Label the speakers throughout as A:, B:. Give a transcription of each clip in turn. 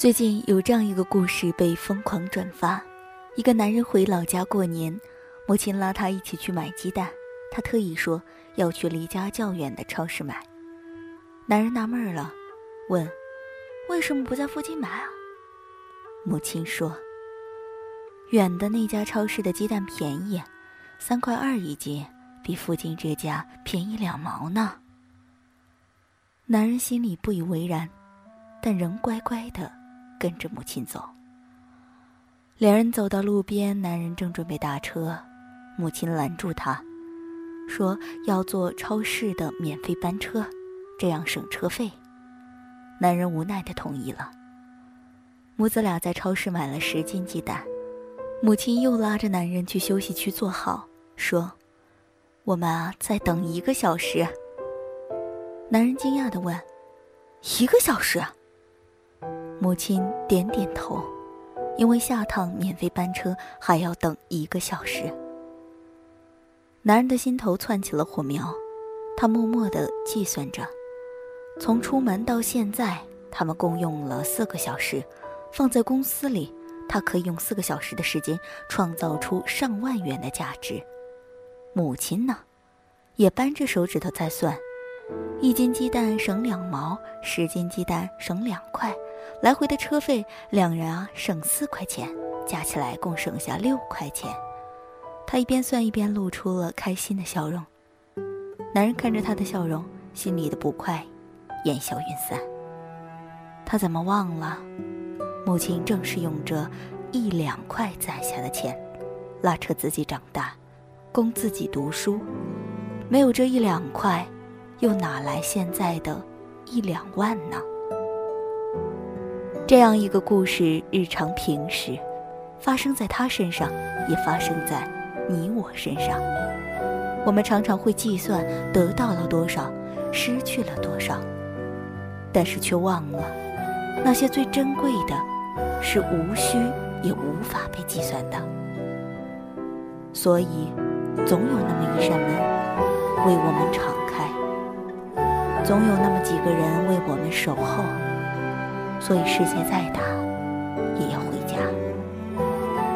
A: 最近有这样一个故事被疯狂转发：一个男人回老家过年，母亲拉他一起去买鸡蛋，他特意说要去离家较远的超市买。男人纳闷了，问：“为什么不在附近买啊？”母亲说：“远的那家超市的鸡蛋便宜，三块二一斤，比附近这家便宜两毛呢。”男人心里不以为然，但仍乖乖的。跟着母亲走。两人走到路边，男人正准备打车，母亲拦住他，说要坐超市的免费班车，这样省车费。男人无奈的同意了。母子俩在超市买了十斤鸡蛋，母亲又拉着男人去休息区坐好，说：“我们啊，再等一个小时。”男人惊讶的问：“一个小时？”母亲点点头，因为下趟免费班车还要等一个小时。男人的心头窜起了火苗，他默默地计算着，从出门到现在，他们共用了四个小时。放在公司里，他可以用四个小时的时间创造出上万元的价值。母亲呢，也扳着手指头在算。一斤鸡蛋省两毛，十斤鸡蛋省两块，来回的车费两人啊省四块钱，加起来共省下六块钱。他一边算一边露出了开心的笑容。男人看着他的笑容，心里的不快烟消云散。他怎么忘了，母亲正是用着一两块攒下的钱，拉扯自己长大，供自己读书。没有这一两块。又哪来现在的一两万呢？这样一个故事，日常平时，发生在他身上，也发生在你我身上。我们常常会计算得到了多少，失去了多少，但是却忘了，那些最珍贵的，是无需也无法被计算的。所以，总有那么一扇门，为我们敞开。总有那么几个人为我们守候，所以世界再大，也要回家。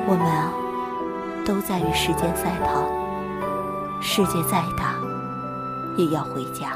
A: 我们啊，都在与时间赛跑。世界再大，也要回家。